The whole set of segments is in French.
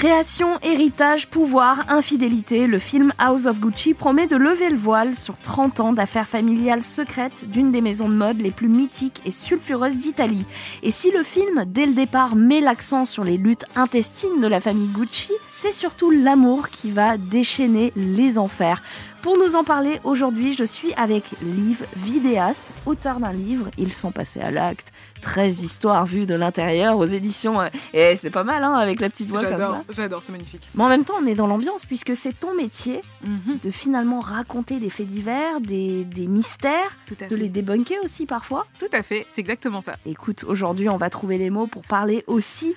Création, héritage, pouvoir, infidélité, le film House of Gucci promet de lever le voile sur 30 ans d'affaires familiales secrètes d'une des maisons de mode les plus mythiques et sulfureuses d'Italie. Et si le film, dès le départ, met l'accent sur les luttes intestines de la famille Gucci, c'est surtout l'amour qui va déchaîner les enfers. Pour nous en parler aujourd'hui, je suis avec Liv, vidéaste, auteur d'un livre, Ils sont passés à l'acte, 13 histoires vues de l'intérieur aux éditions. euh, Et c'est pas mal, hein, avec la petite voix comme J'adore, ça. j'adore, c'est magnifique. Mais en même temps, on est dans l'ambiance puisque c'est ton métier Mhm, de finalement raconter des faits divers, des, des mystères, Tout à de fait. les débunker aussi parfois. Tout à fait, c'est exactement ça. Écoute, aujourd'hui, on va trouver les mots pour parler aussi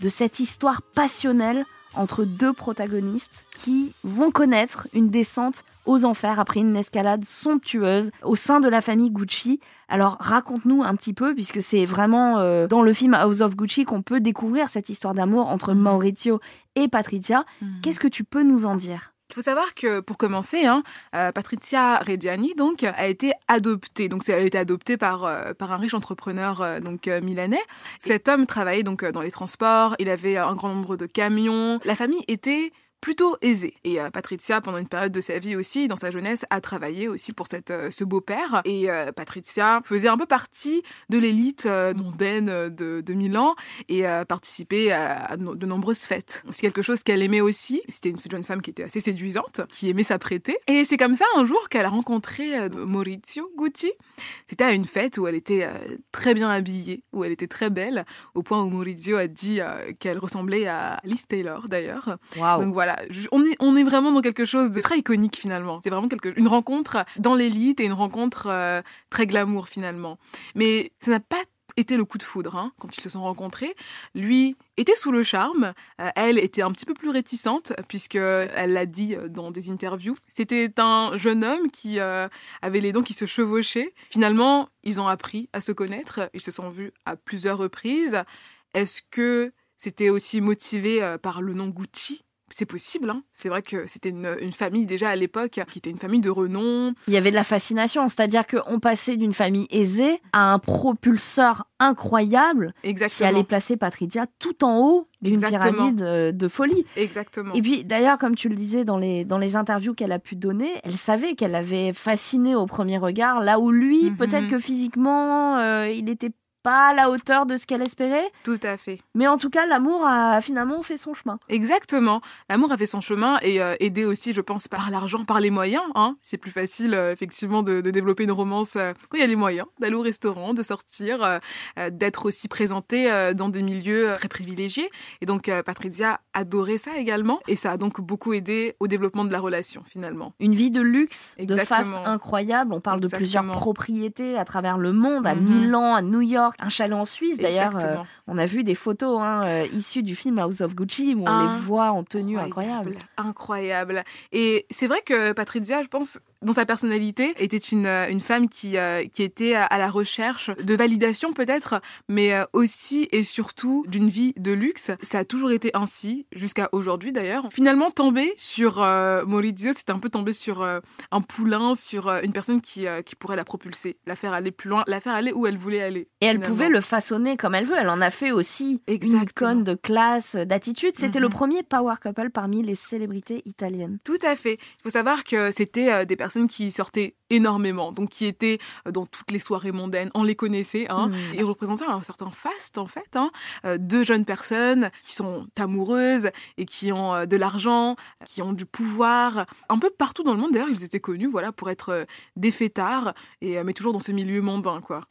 de cette histoire passionnelle entre deux protagonistes qui vont connaître une descente aux enfers après une escalade somptueuse au sein de la famille Gucci. Alors raconte-nous un petit peu, puisque c'est vraiment euh, dans le film House of Gucci qu'on peut découvrir cette histoire d'amour entre Mhm. Maurizio et Patricia. Qu'est-ce que tu peux nous en dire? Il faut savoir que pour commencer, hein, euh, Patrizia Reggiani donc a été adoptée. Donc elle a été adoptée par euh, par un riche entrepreneur euh, donc milanais. Cet homme travaillait donc dans les transports. Il avait un grand nombre de camions. La famille était plutôt aisée. Et euh, Patrizia, pendant une période de sa vie aussi, dans sa jeunesse, a travaillé aussi pour cette, euh, ce beau-père. Et euh, Patrizia faisait un peu partie de l'élite euh, mondaine euh, de, de Milan et participait à, de nombreuses fêtes. C'est quelque chose qu'elle aimait aussi. C'était une jeune femme qui était assez séduisante, qui aimait s'apprêter. Et c'est comme ça un jour qu'elle a rencontré Maurizio Gucci. C'était à une fête où elle était très bien habillée, où elle était très belle, au point où Maurizio a dit qu'elle ressemblait à Liz Taylor d'ailleurs. Donc voilà, on est, vraiment dans quelque chose de très iconique finalement. C'est vraiment quelque, une rencontre dans l'élite et une rencontre euh, très glamour finalement. Mais ça n'a pas été le coup de foudre hein, quand ils se sont rencontrés. Lui était sous le charme, euh, elle était un petit peu plus réticente puisque elle l'a dit euh, dans des interviews. C'était un jeune homme qui avait les dents qui se chevauchaient. Finalement, ils ont appris à se connaître, ils se sont vus à plusieurs reprises. Est-ce que c'était aussi motivé par le nom Gucci? C'est possible, hein. c'est vrai que c'était une, une famille déjà à l'époque qui était une famille de renom. Il y avait de la fascination, c'est-à-dire qu'on passait d'une famille aisée à un propulseur incroyable qui Exactement. allait placer Patricia tout en haut d'une pyramide euh, de folie. Exactement. Et puis d'ailleurs, comme tu le disais dans les, dans les interviews qu'elle a pu donner, elle savait qu'elle avait fasciné au premier regard, là où lui, Mhm. peut-être que physiquement, euh, il n'était pas à la hauteur de ce qu'elle espérait, Tout à fait. mais en tout cas, l'amour a finalement fait son chemin. Exactement. L'amour a fait son chemin et euh, aidé aussi, je pense, par l'argent, par les moyens. Hein. C'est plus facile, euh, effectivement, de, de développer une romance euh, quand il y a les moyens, d'aller au restaurant, de sortir, d'être aussi présenté dans des milieux très privilégiés. Et donc, Patricia adorait ça également. Et ça a donc beaucoup aidé au développement de la relation, finalement. Une vie de luxe, de faste Exactement. incroyable. On parle de plusieurs Exactement. propriétés à travers le monde, à Mhm. Milan, à New York, un chalet en Suisse. D'ailleurs, euh, on a vu des photos hein, euh, issues du film House of Gucci où on les voit en tenue incroyable. Incroyable. Et c'est vrai que Patrizia, je pense, dans sa personnalité, était une, euh, une femme qui, euh, qui était à, la recherche de validation peut-être, mais euh, aussi et surtout d'une vie de luxe. Ça a toujours été ainsi, jusqu'à aujourd'hui d'ailleurs. Finalement, tomber sur euh, Maurizio, c'est un peu tomber sur euh, un poulain, sur une personne qui, qui pourrait la propulser, la faire aller plus loin, la faire aller où elle voulait aller. Et elle finalement. pouvait le façonner comme elle veut. Elle en a fait aussi une Exactement. icône de classe, d'attitude. C'était le Mhm. premier power couple parmi les célébrités italiennes. Tout à fait. Il faut savoir que c'était des personnes qui sortaient énormément, donc qui étaient euh, dans toutes les soirées mondaines, on les connaissait, hein, Mm. et représentaient un certain faste en fait, hein, euh, deux jeunes personnes qui sont amoureuses et qui ont euh, de l'argent, qui ont du pouvoir, un peu partout dans le monde d'ailleurs, ils étaient connus, voilà, pour être des fêtards, et mais toujours dans ce milieu mondain, quoi.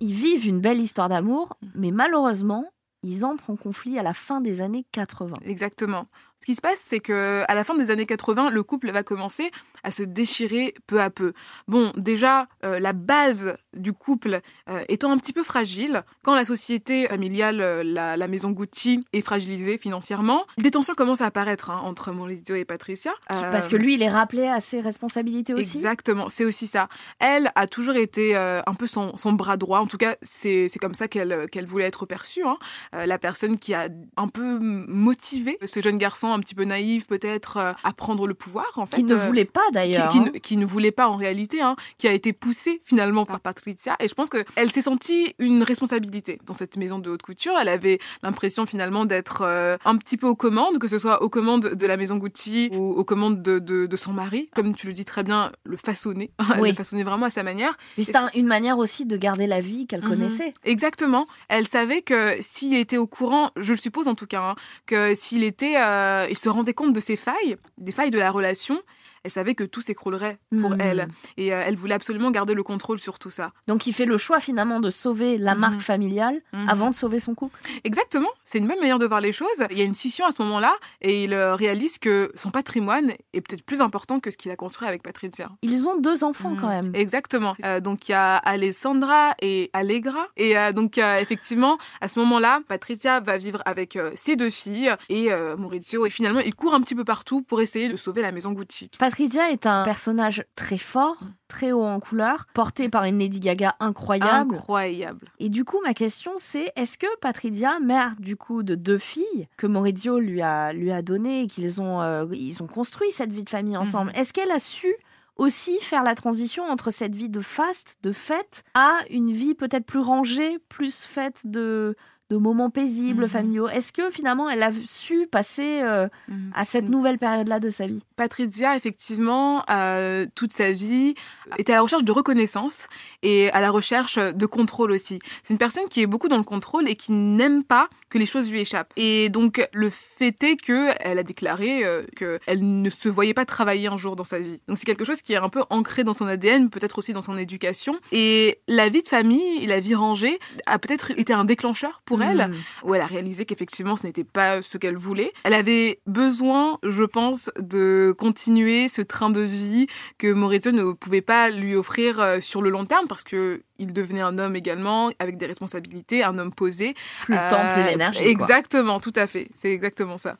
Ils vivent une belle histoire d'amour, mais malheureusement, ils entrent en conflit à la fin des années 80. Exactement. Ce qui se passe, c'est que à la fin des années 80, le couple va commencer à se déchirer peu à peu. Bon, déjà, euh, la base du couple euh, étant un petit peu fragile, quand la société familiale, euh, la, la maison Gucci, est fragilisée financièrement, des tensions commencent à apparaître hein, entre Maurizio et Patricia. Parce que lui, il est rappelé à ses responsabilités aussi. Exactement, c'est aussi ça. Elle a toujours été un peu son, son bras droit, en tout cas c'est comme ça qu'elle voulait être perçue, hein. La personne qui a un peu motivé ce jeune garçon un petit peu naïf, peut-être, euh, à prendre le pouvoir, en fait. Qui ne euh, voulait pas d'ailleurs. qui, qui ne- qui ne voulait pas en réalité, hein, qui a été poussée finalement par Patricia. Et je pense qu'elle s'est sentie une responsabilité dans cette maison de haute couture. Elle avait l'impression finalement d'être euh, un petit peu aux commandes, que ce soit aux commandes de la maison Gucci ou aux commandes de, de, de son mari. Comme tu le dis très bien, le façonner. Oui. le façonnait vraiment à sa manière. C'est un- une manière aussi de garder la vie qu'elle Mhm. connaissait. Exactement. Elle savait que s'il était au courant, je le suppose en tout cas, hein, que s'il était, euh, il se rendait compte de ses failles, des failles de la relation, elle savait que tout s'écroulerait pour Mhm. elle. Et euh, elle voulait absolument garder le contrôle sur tout ça. Donc il fait le choix finalement de sauver la Mhm. marque familiale Mhm. avant de sauver son couple. Exactement. C'est une bonne manière de voir les choses. Il y a une scission à ce moment-là et il euh, réalise que son patrimoine est peut-être plus important que ce qu'il a construit avec Patricia. Ils ont deux enfants quand même. Exactement. Euh, donc il y a Alessandra et Allegra. Et euh, donc effectivement, à ce moment-là, Patricia va vivre avec ses deux filles et Maurizio. Et finalement, il court un petit peu partout pour essayer de sauver la maison Gucci. Patricia est un personnage très fort, très haut en couleur, porté par une Lady Gaga incroyable. Incroyable. Et du coup, ma question c'est est-ce que Patricia, mère du coup de deux filles que Maurizio lui a lui a donné et qu'ils ont euh, ils ont construit cette vie de famille ensemble, est-ce qu'elle a su aussi faire la transition entre cette vie de faste, de fête, à une vie peut-être plus rangée, plus faite de de moments paisibles, Mhm. familiaux. Est-ce que finalement elle a su passer euh, Mhm. à cette nouvelle période-là de sa vie? Patricia, effectivement, euh, toute sa vie, était à la recherche de reconnaissance et à la recherche de contrôle aussi. C'est une personne qui est beaucoup dans le contrôle et qui n'aime pas que les choses lui échappent. Et donc, le fait est que elle a déclaré euh, qu'elle ne se voyait pas travailler un jour dans sa vie. Donc, c'est quelque chose qui est un peu ancré dans son ADN, peut-être aussi dans son éducation. Et la vie de famille, la vie rangée, a peut-être été un déclencheur pour elle Mhm. où elle a réalisé qu'effectivement ce n'était pas ce qu'elle voulait. Elle avait besoin, je pense, de continuer ce train de vie que Maurizio ne pouvait pas lui offrir euh, sur le long terme parce que il devenait un homme également avec des responsabilités, un homme posé. Plus le temps, plus Euh, l'énergie. quoi. Exactement, tout à fait. C'est exactement ça.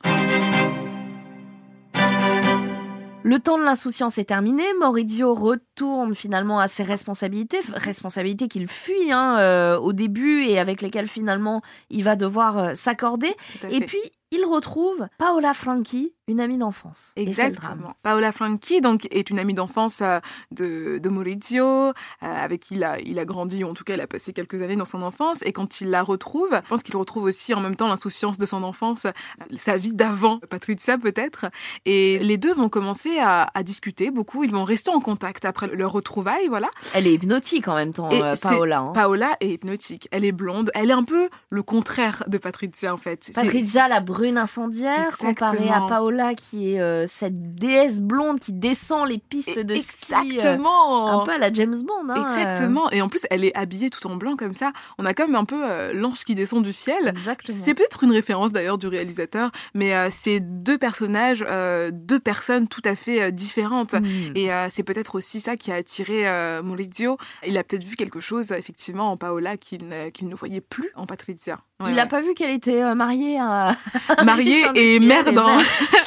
Le temps de l'insouciance est terminé. Maurizio retourne finalement à ses responsabilités, responsabilités qu'il fuit hein, euh, au début et avec lesquelles finalement il va devoir euh, s'accorder. Et puis il retrouve Paola Franchi, une amie d'enfance. Exactement. Paola Franchi donc est une amie d'enfance euh, de, de Maurizio, euh, avec qui il a, il a grandi, ou en tout cas il a passé quelques années dans son enfance. Et quand il la retrouve, je pense qu'il retrouve aussi en même temps l'insouciance de son enfance, euh, sa vie d'avant, Patricia peut-être. Et les deux vont commencer à, à discuter beaucoup. Ils vont rester en contact après leur retrouvaille, voilà. Elle est hypnotique en même temps, euh, Paola. hein. Paola est hypnotique. Elle est blonde. Elle est un peu le contraire de Patricia en fait. Patrizia, la brune incendiaire, comparée à Exactement. Qui est euh, cette déesse blonde qui descend les pistes de ski. euh, Exactement. un peu à la James Bond. hein, Exactement. Et en plus, elle est habillée tout en blanc comme ça. On a comme un peu euh, l'ange qui descend du ciel. Exactement. C'est peut-être une référence d'ailleurs du réalisateur, mais c'est deux personnages, deux personnes tout à fait différentes. Hmm. Et c'est peut-être aussi ça qui a attiré Maurizio. Il a peut-être vu quelque chose, effectivement, en Paola qu'il ne, voyait plus en Patricia. Ouais, il n'a ouais. pas vu qu'elle était mariée à. Mariée et mère d'un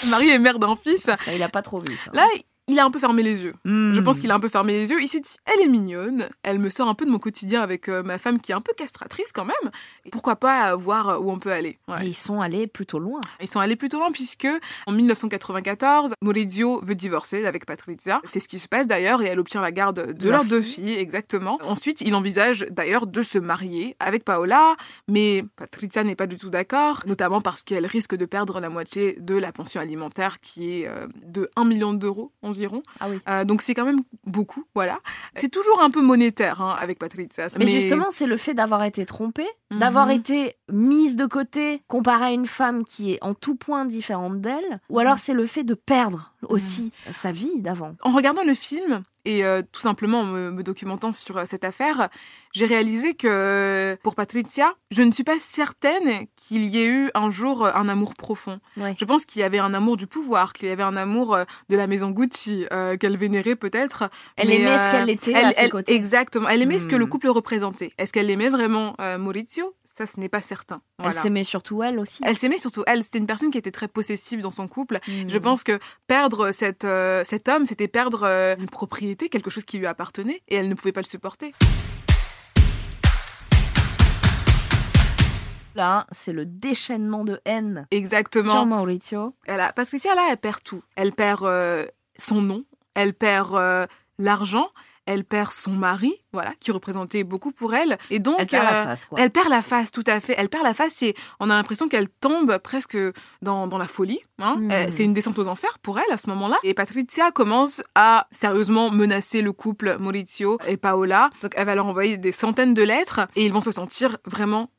mère. mariée et mère d'un fils. Ça, il a pas trop vu ça. Là, il a un peu fermé les yeux. Je Hmm. pense qu'il a un peu fermé les yeux. Il s'est dit, elle est mignonne, elle me sort un peu de mon quotidien avec euh, ma femme qui est un peu castratrice quand même. Pourquoi pas euh, voir où on peut aller Ouais. Et ils sont allés plutôt loin. Ils sont allés plutôt loin puisque en 1994, Maurizio veut divorcer avec Patrizia. C'est ce qui se passe d'ailleurs et elle obtient la garde de, De leurs leur deux fille. filles, exactement. Ensuite, il envisage d'ailleurs de se marier avec Paola, mais Patrizia n'est pas du tout d'accord, notamment parce qu'elle risque de perdre la moitié de la pension alimentaire qui est euh, de 1 million d'euros environ. Ah oui. Euh, donc c'est quand même beaucoup, voilà. C'est toujours un peu monétaire hein, avec Patrizia. Mais, justement, c'est le fait d'avoir été trompée, d'avoir Mhm. été mise de côté, comparée à une femme qui est en tout point différente d'elle, ou alors c'est le fait de perdre aussi sa vie d'avant. En regardant le film et euh, tout simplement en me, me documentant sur euh, cette affaire, j'ai réalisé que pour Patricia, je ne suis pas certaine qu'il y ait eu un jour euh, un amour profond. Ouais. Je pense qu'il y avait un amour du pouvoir, qu'il y avait un amour euh, de la maison Gucci euh, qu'elle vénérait peut-être. Elle Mais, aimait euh, ce qu'elle était elle, à ses elle- côtés. Exactement. Elle aimait ce que Hmm. le couple représentait. Est-ce qu'elle aimait vraiment euh, Maurizio? Ça, ce n'est pas certain. Elle s'aimait surtout elle aussi. Elle s'aimait surtout. Elle, c'était une personne qui était très possessive dans son couple. Hmm. Je pense que perdre cette, euh, cet homme, c'était perdre euh, une propriété, quelque chose qui lui appartenait, et elle ne pouvait pas le supporter. Là, c'est le déchaînement de haine Exactement. sur Maurizio. Elle a, Patricia, là, elle perd tout. Elle perd euh, son nom, elle perd l'argent, elle perd son mari, voilà, qui représentait beaucoup pour elle. Et donc, Elle perd la euh, face, quoi. elle perd la face, tout à fait. Elle perd la face et on a l'impression qu'elle tombe presque dans, dans la folie. hein. Mm. Euh, C'est une descente aux enfers pour elle à ce moment-là. Et Patricia commence à sérieusement menacer le couple Maurizio et Paola. Donc elle va leur envoyer des centaines de lettres et ils vont se sentir vraiment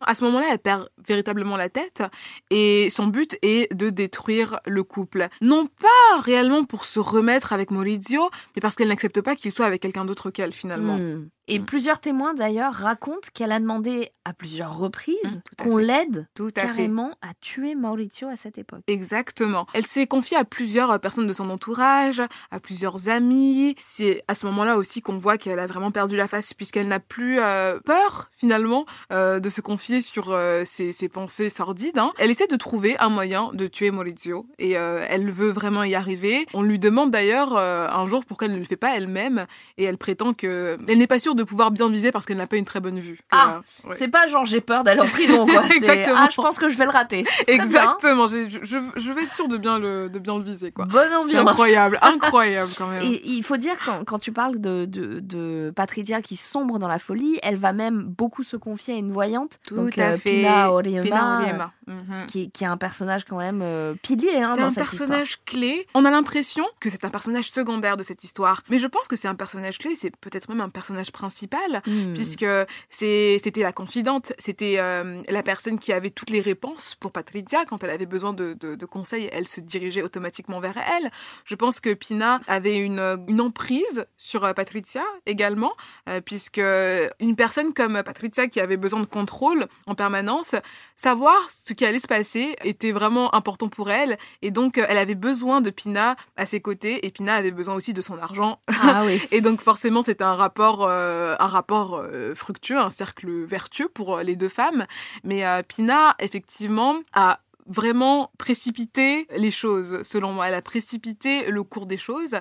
À ce moment-là, elle perd véritablement la tête et son but est de détruire le couple. Non pas réellement pour se remettre avec Maurizio, mais parce qu'elle n'accepte pas qu'il soit avec quelqu'un d'autre qu'elle finalement. Hmm. Et Mm. plusieurs témoins d'ailleurs racontent qu'elle a demandé à plusieurs reprises Mm, qu'on l'aide à carrément à tuer Maurizio à cette époque. Exactement. Elle s'est confiée à plusieurs euh, personnes de son entourage, à plusieurs amis. C'est à ce moment-là aussi qu'on voit qu'elle a vraiment perdu la face puisqu'elle n'a plus euh, peur finalement euh, de se confier sur euh, ses, ses pensées sordides. hein. Elle essaie de trouver un moyen de tuer Maurizio et elle veut vraiment y arriver. On lui demande d'ailleurs un jour pourquoi elle ne le fait pas elle-même et elle prétend que elle n'est pas sûre de pouvoir bien viser parce qu'elle n'a pas une très bonne vue. Ah. Ouais. C'est pas genre j'ai peur d'aller en prison quoi. C'est, Exactement. Ah, je pense que je vais le rater. Exactement. Je, je, je vais être sûre de bien le, de bien le viser quoi. Bonne ambiance. incroyable, incroyable quand même. Et il faut dire, quand, quand tu parles de, de, de Patricia qui sombre dans la folie, elle va même beaucoup se confier à une voyante. Tout donc, à euh, fait. Pina Oriema, Pina Oriema. Mhm. qui, qui est un personnage quand même euh, pilier hein, C'est un cette personnage clé. On a l'impression que c'est un personnage secondaire de cette histoire. Mais je pense que c'est un personnage clé, c'est peut-être même un personnage principal. Hmm. Puisque c'était la confidente, c'était euh, la personne qui avait toutes les réponses pour Patricia. Quand elle avait besoin de, de- de conseils, elle se dirigeait automatiquement vers elle. Je pense que Pina avait une, une emprise sur euh, Patricia également, euh, puisque une personne comme Patricia qui avait besoin de contrôle en permanence, savoir ce qui allait se passer était vraiment important pour elle. Et donc, euh, elle avait besoin de Pina à ses côtés, et Pina avait besoin aussi de son argent. Ah oui. Et donc, forcément, c'était un rapport, euh, un rapport euh, fructueux, un cercle vertueux pour euh, les deux femmes. Mais euh, Pina, effectivement, a vraiment précipité les choses, selon moi. Elle a précipité le cours des choses.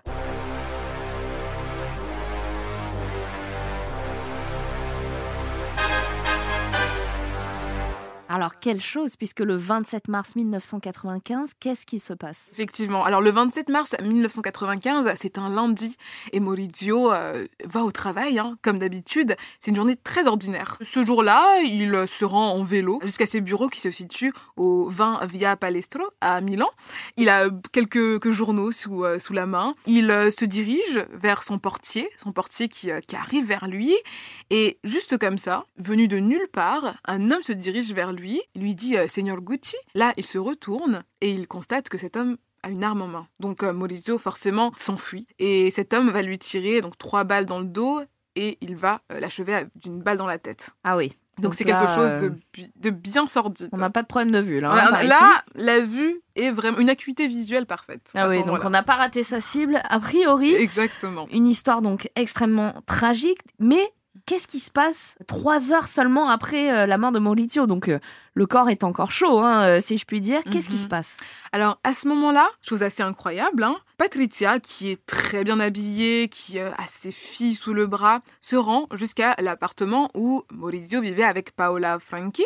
Alors, quelle chose, puisque le 27 mars 1995, qu'est-ce qui se passe? Effectivement. Alors le 27 mars 1995, c'est un lundi et Maurizio euh, va au travail, hein, comme d'habitude. C'est une journée très ordinaire. Ce jour-là, il euh, se rend en vélo jusqu'à ses bureaux qui se situent au 20 Via Palestro à Milan. Il a quelques, quelques journaux sous, euh, sous la main. Il euh, se dirige vers son portier, son portier qui, euh, qui arrive vers lui. Et juste comme ça, venu de nulle part, un homme se dirige vers lui, lui dit euh, Seigneur Gucci. Là, il se retourne et il constate que cet homme a une arme en main. Donc euh, Maurizio forcément s'enfuit et cet homme va lui tirer donc trois balles dans le dos et il va euh, l'achever d'une balle dans la tête. Ah oui. Donc c'est quelque chose de, de bien sordide. On n'a pas de problème de vue là. Hein, là, la vue est vraiment une acuité visuelle parfaite. Ah oui, donc on n'a pas raté sa cible. A priori, Exactement. une histoire donc extrêmement tragique, mais qu'est-ce qui se passe trois heures seulement après euh, la mort de Maurizio? Donc euh, le corps est encore chaud, hein, euh, si je puis dire. Qu'est-ce qui Mhm. se passe? Alors à ce moment-là, chose assez incroyable, hein, Patricia, qui est très bien habillée, qui a ses filles sous le bras, se rend jusqu'à l'appartement où Maurizio vivait avec Paola Franchi.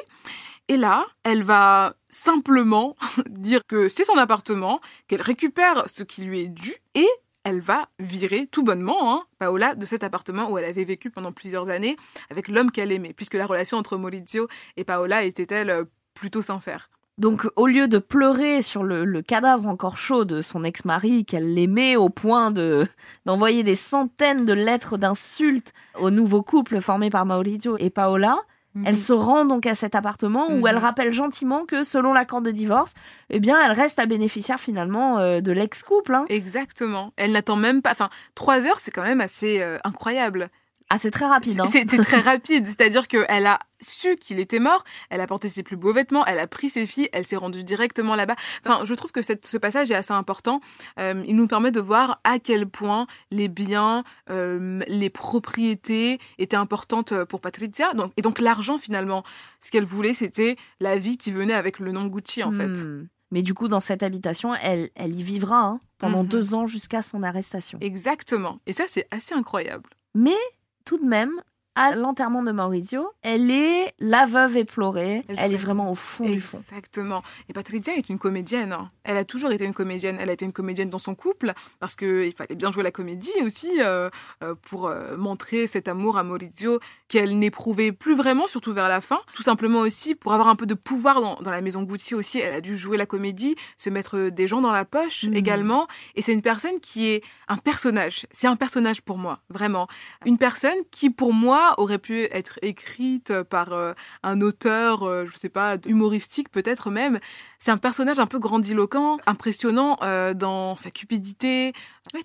Et là, elle va simplement dire que c'est son appartement, qu'elle récupère ce qui lui est dû et elle va virer tout bonnement hein, Paola de cet appartement où elle avait vécu pendant plusieurs années avec l'homme qu'elle aimait, puisque la relation entre Maurizio et Paola était-elle euh, plutôt sincère. Donc, au lieu de pleurer sur le, le cadavre encore chaud de son ex-mari, qu'elle l'aimait au point de d'envoyer des centaines de lettres d'insultes au nouveau couple formé par Maurizio et Paola, elle se rend donc à cet appartement où Mhm. elle rappelle gentiment que, selon l'accord de divorce, eh bien, elle reste la bénéficiaire finalement euh, de l'ex-couple. hein. Exactement. Elle n'attend même pas. Enfin, trois heures, c'est quand même assez euh, incroyable. Ah, c'est très rapide. hein. C'était très rapide. C'est-à-dire qu'elle a su qu'il était mort. Elle a porté ses plus beaux vêtements. Elle a pris ses filles. Elle s'est rendue directement là-bas. Enfin, je trouve que cette- ce passage est assez important. Euh, il nous permet de voir à quel point les biens, euh, les propriétés étaient importantes pour Patricia. Donc, et donc l'argent finalement. Ce qu'elle voulait, c'était la vie qui venait avec le nom Gucci en fait. Hmm. Mais du coup, dans cette habitation, elle, elle y vivra hein, pendant Mhm. deux ans jusqu'à son arrestation. Exactement. Et ça, c'est assez incroyable. Mais tout de même, à l'enterrement de Maurizio, elle est la veuve éplorée. Elle Elle, est vraiment au fond du fond. Exactement. Et Patrizia est une comédienne. hein. Elle a toujours été une comédienne. Elle a été une comédienne dans son couple parce qu'il fallait bien jouer la comédie aussi euh, euh, pour euh, montrer cet amour à Maurizio qu'elle n'éprouvait plus vraiment, surtout vers la fin. Tout simplement aussi pour avoir un peu de pouvoir dans, dans la maison Gucci aussi. Elle a dû jouer la comédie, se mettre des gens dans la poche Mhm. également. Et c'est une personne qui est un personnage. C'est un personnage pour moi, vraiment. Une personne qui, pour moi, aurait pu être écrite par euh, un auteur, euh, je sais pas, humoristique peut-être même. C'est un personnage un peu grandiloquent, impressionnant euh, dans sa cupidité,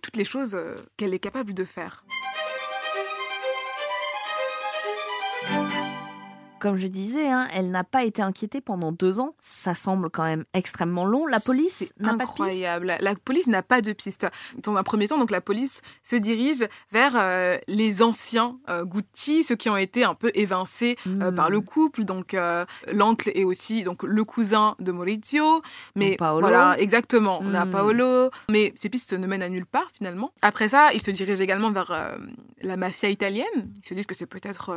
toutes les choses euh, qu'elle est capable de faire. Comme je disais, hein, elle n'a pas été inquiétée pendant deux ans. Ça semble quand même extrêmement long. La police n'a pas de piste. incroyable. La, la police n'a pas de piste. Dans un premier temps, donc la police se dirige vers euh, les anciens euh, Gucci, ceux qui ont été un peu évincés euh, Hmm. par le couple, donc euh, l'oncle et aussi donc le cousin de Maurizio. Mais Donc Paolo. voilà, exactement. On a Hmm. Paolo, mais ces pistes ne mènent à nulle part finalement. Après ça, ils se dirigent également vers la mafia italienne. Ils se disent que c'est peut-être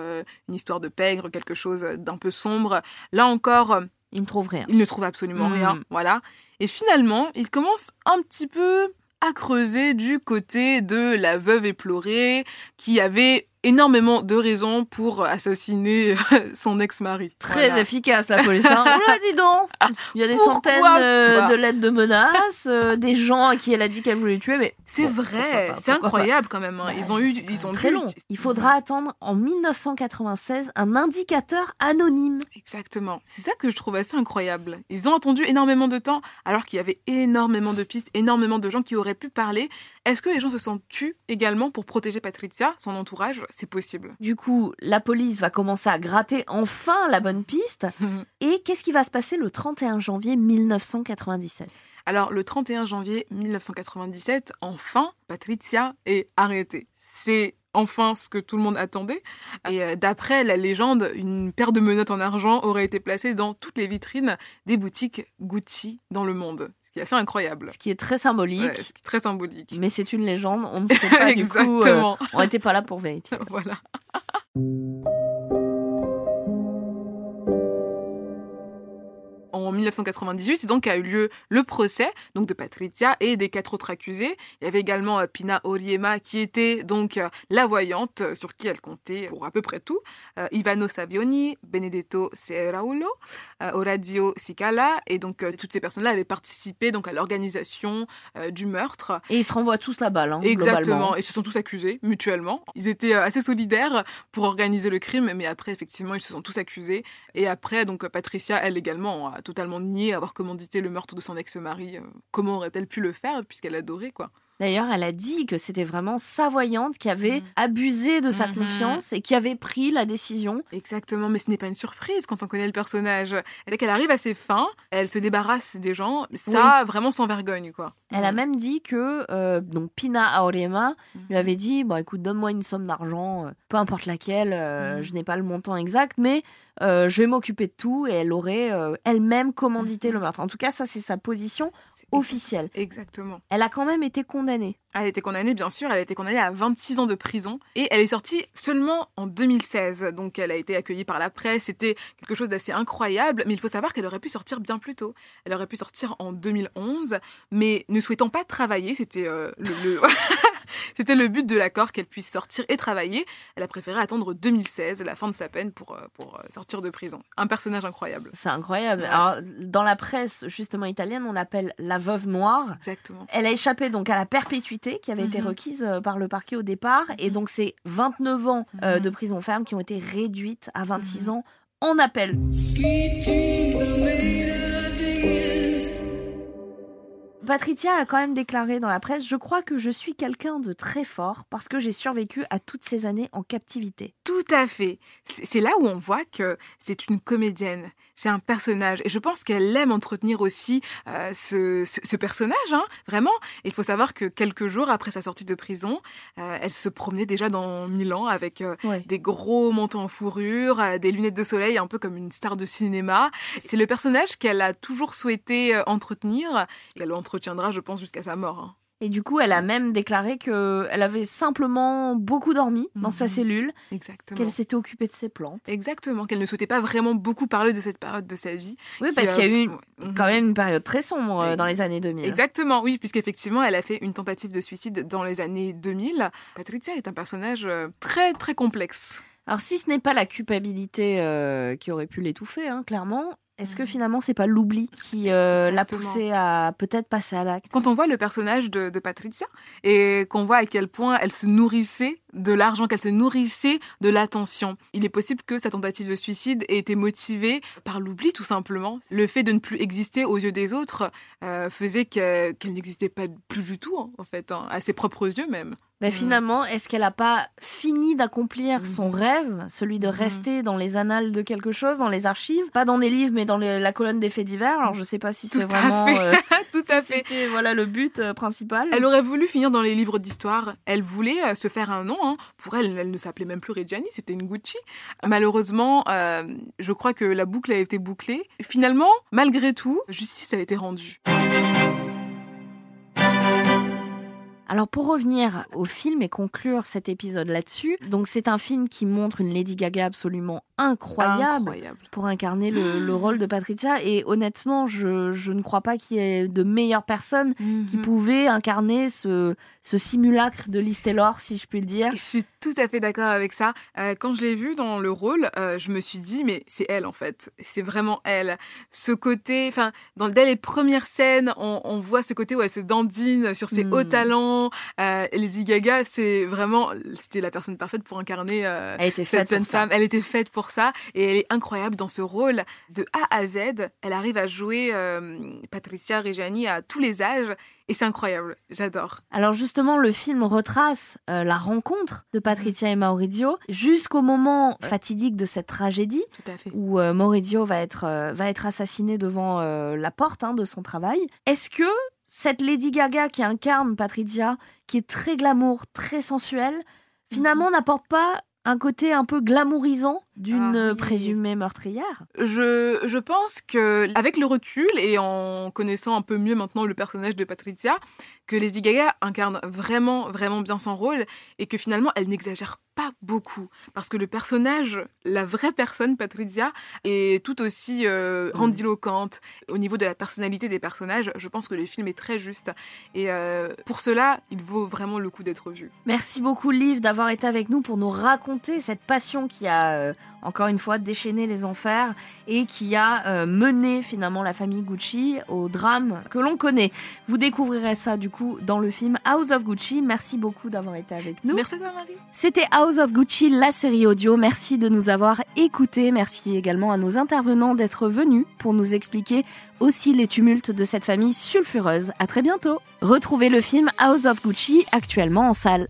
une histoire de pègre, quelque chose d'un peu sombre. Là encore, euh, Il ne trouve rien. ils ne trouvent absolument Hmm. rien, voilà. Et finalement, ils commencent un petit peu à creuser du côté de la veuve éplorée qui avait énormément de raisons pour assassiner son ex-mari. Très Voilà. efficace la police. Hein. Oula, dis donc Il y a des Pourquoi centaines euh, de lettres de menaces, euh, des gens à qui elle a dit qu'elle voulait tuer, mais C'est Bon, vrai, c'est incroyable quand même. hein. Bah, Ils ont eu, ils ont très long. Il faudra attendre en 1996 un indicateur anonyme. Exactement. C'est ça que je trouve assez incroyable. Ils ont attendu énormément de temps alors qu'il y avait énormément de pistes, énormément de gens qui auraient pu parler. Est-ce que les gens se sont tus également pour protéger Patricia, son entourage? C'est possible. Du coup, la police va commencer à gratter enfin la bonne piste. Et qu'est-ce qui va se passer le 31 janvier 1997 Alors, le 31 janvier 1997, enfin, Patricia est arrêtée. C'est enfin ce que tout le monde attendait. Et euh, d'après la légende, une paire de menottes en argent aurait été placée dans toutes les vitrines des boutiques Gucci dans le monde. Ce qui est assez incroyable. Ce qui est très symbolique. Ouais, ce qui est très symbolique. Mais c'est une légende, on ne sait pas du coup. euh, Exactement. on n'était pas là pour vérifier. voilà. En 1998, donc a eu lieu le procès donc de Patricia et des quatre autres accusés. Il y avait également euh, Pina Oriema qui était donc euh, la voyante euh, sur qui elle comptait pour à peu près tout. Euh, Ivano Savioni, Benedetto Serraulo, euh, Orazio Sicala et donc euh, toutes ces personnes-là avaient participé donc à l'organisation du meurtre. Et ils se renvoient tous la balle, hein, Exactement, et ils se sont tous accusés mutuellement. Ils étaient assez solidaires pour organiser le crime, mais après, effectivement, ils se sont tous accusés. Et après, donc, Patricia, elle également, totalement nié avoir commandité le meurtre de son ex-mari. Euh, Comment aurait-elle pu le faire, puisqu'elle adorait, quoi? D'ailleurs, elle a dit que c'était vraiment sa voyante qui avait Mhm. abusé de sa Mhm. confiance et qui avait pris la décision. Exactement, mais ce n'est pas une surprise quand on connaît le personnage. Dès qu'elle arrive à ses fins, elle se débarrasse des gens, ça, vraiment sans vergogne, quoi. Elle a Mhm. même dit que euh, donc Pina Aurema lui Mhm. avait dit bon écoute donne-moi une somme d'argent euh, peu importe laquelle euh, Mhm. je n'ai pas le montant exact mais euh, je vais m'occuper de tout et elle aurait euh, elle-même commandité Mhm. le meurtre en tout cas ça c'est sa position officielle Exactement. elle a quand même été condamnée Elle a été condamnée, bien sûr, elle a été condamnée à 26 ans de prison et elle est sortie seulement en 2016. Donc elle a été accueillie par la presse, c'était quelque chose d'assez incroyable, mais il faut savoir qu'elle aurait pu sortir bien plus tôt. Elle aurait pu sortir en 2011, mais ne souhaitant pas travailler, c'était euh, le... le- C'était le but de l'accord qu'elle puisse sortir et travailler. Elle a préféré attendre 2016, la fin de sa peine, pour, euh, pour euh, sortir de prison. Un personnage incroyable. c'est incroyable Ouais. alors dans la presse justement italienne on l'appelle la veuve noire Exactement. Elle a échappé donc à la perpétuité qui avait été Mhm. requise euh, par le parquet au départ. Et Mhm. donc, c'est 29 ans euh, Mhm. de prison ferme qui ont été réduites à 26 Mhm. ans en appel. Patricia a quand même déclaré dans la presse Je crois que je suis quelqu'un de très fort parce que j'ai survécu à toutes ces années en captivité. Tout à fait. C'est là où on voit que c'est une comédienne, c'est un personnage. Et je pense qu'elle aime entretenir aussi euh, ce, ce- ce personnage, hein, vraiment. Il faut savoir que quelques jours après sa sortie de prison, euh, elle se promenait déjà dans Milan avec euh, Ouais. des gros manteaux en fourrure, euh, des lunettes de soleil, un peu comme une star de cinéma. C'est le personnage qu'elle a toujours souhaité euh, entretenir. Et elle l'entretiendra, je pense, jusqu'à sa mort. hein. Et du coup, elle a même déclaré que elle avait simplement beaucoup dormi dans sa Mhm. cellule, Exactement. qu'elle s'était occupée de ses plantes. Exactement, qu'elle ne souhaitait pas vraiment beaucoup parler de cette période de sa vie. Oui, parce a- qu'il y a eu une- Mhm. quand même une période très sombre euh, dans les années 2000. Exactement, oui, puisqu'effectivement, elle a fait une tentative de suicide dans les années 2000. Patricia est un personnage euh, très, très complexe. Alors si ce n'est pas la culpabilité euh, qui aurait pu l'étouffer, hein, clairement, est-ce que finalement c'est pas l'oubli qui euh, l'a poussée à peut-être passer à l'acte? Quand on voit le personnage de, de Patricia et qu'on voit à quel point elle se nourrissait de l'argent, qu'elle se nourrissait de l'attention, il est possible que sa tentative de suicide ait été motivée par l'oubli tout simplement. Le fait de ne plus exister aux yeux des autres euh, faisait que- qu'elle n'existait pas plus du tout hein, en fait, hein, à ses propres yeux même. Mais Mhm. finalement, est-ce qu'elle n'a pas fini d'accomplir Mhm. son rêve, celui de Mhm. rester dans les annales de quelque chose, dans les archives, pas dans des livres, mais dans les- la colonne des faits divers Alors je sais pas si c'est vraiment fait. euh, tout si à fait. voilà le but euh, principal. Elle aurait voulu finir dans les livres d'histoire. Elle voulait se faire un nom. Hein. Pour elle, elle ne s'appelait même plus Reggiani, c'était une Gucci. Malheureusement, euh, je crois que la boucle a été bouclée. Finalement, malgré tout, justice a été rendue. Alors pour revenir au film et conclure cet épisode là-dessus, c'est un film qui montre une Lady Gaga absolument incroyable. Incroyable. pour incarner le, le rôle de Patricia. Et honnêtement, je, je ne crois pas qu'il y ait de meilleures personnes qui Mhm. pouvaient incarner ce, ce simulacre de Liz Taylor, si je puis le dire. Je suis tout à fait d'accord avec ça. Euh, quand je l'ai vue dans le rôle, euh, je me suis dit, mais c'est elle en fait. C'est vraiment elle. Ce côté, enfin, dans dès les premières scènes, on, on voit ce côté où elle se dandine sur ses Mm. hauts talents. Euh, Lady Gaga, c'est vraiment, c'était la personne parfaite pour incarner euh, Elle était faite cette jeune femme. Elle était faite pour ça et elle est incroyable dans ce rôle de A à Z. Elle arrive à jouer euh, Patricia Reggiani à tous les âges et c'est incroyable. J'adore. Alors justement, le film retrace euh, la rencontre de Patricia et Maurizio jusqu'au moment fatidique de cette tragédie où euh, Maurizio va être, euh, va être assassiné devant la porte hein, de son travail. Est-ce que cette Lady Gaga qui incarne Patricia, qui est très glamour, très sensuelle, finalement n'apporte pas un côté un peu glamourisant d'une Ah oui. présumée meurtrière? Je, je pense que, avec le recul et en connaissant un peu mieux maintenant le personnage de Patricia, que Lady Gaga incarne vraiment, vraiment bien son rôle et que finalement elle n'exagère pas beaucoup. Parce que le personnage, la vraie personne, Patricia, est tout aussi euh, grandiloquente. Au niveau de la personnalité des personnages, je pense que le film est très juste. Et euh, pour cela, il vaut vraiment le coup d'être vu. Merci beaucoup Liv d'avoir été avec nous pour nous raconter cette passion qui a euh, encore une fois déchaîné les enfers et qui a euh, mené finalement la famille Gucci au drame que l'on connaît. Vous découvrirez ça du coup dans le film House of Gucci. Merci beaucoup d'avoir été avec nous. Merci Marie. C'était House of Gucci, la série audio. Merci de nous avoir écoutés. Merci également à nos intervenants d'être venus pour nous expliquer aussi les tumultes de cette famille sulfureuse. À très bientôt. Retrouvez le film House of Gucci actuellement en salle.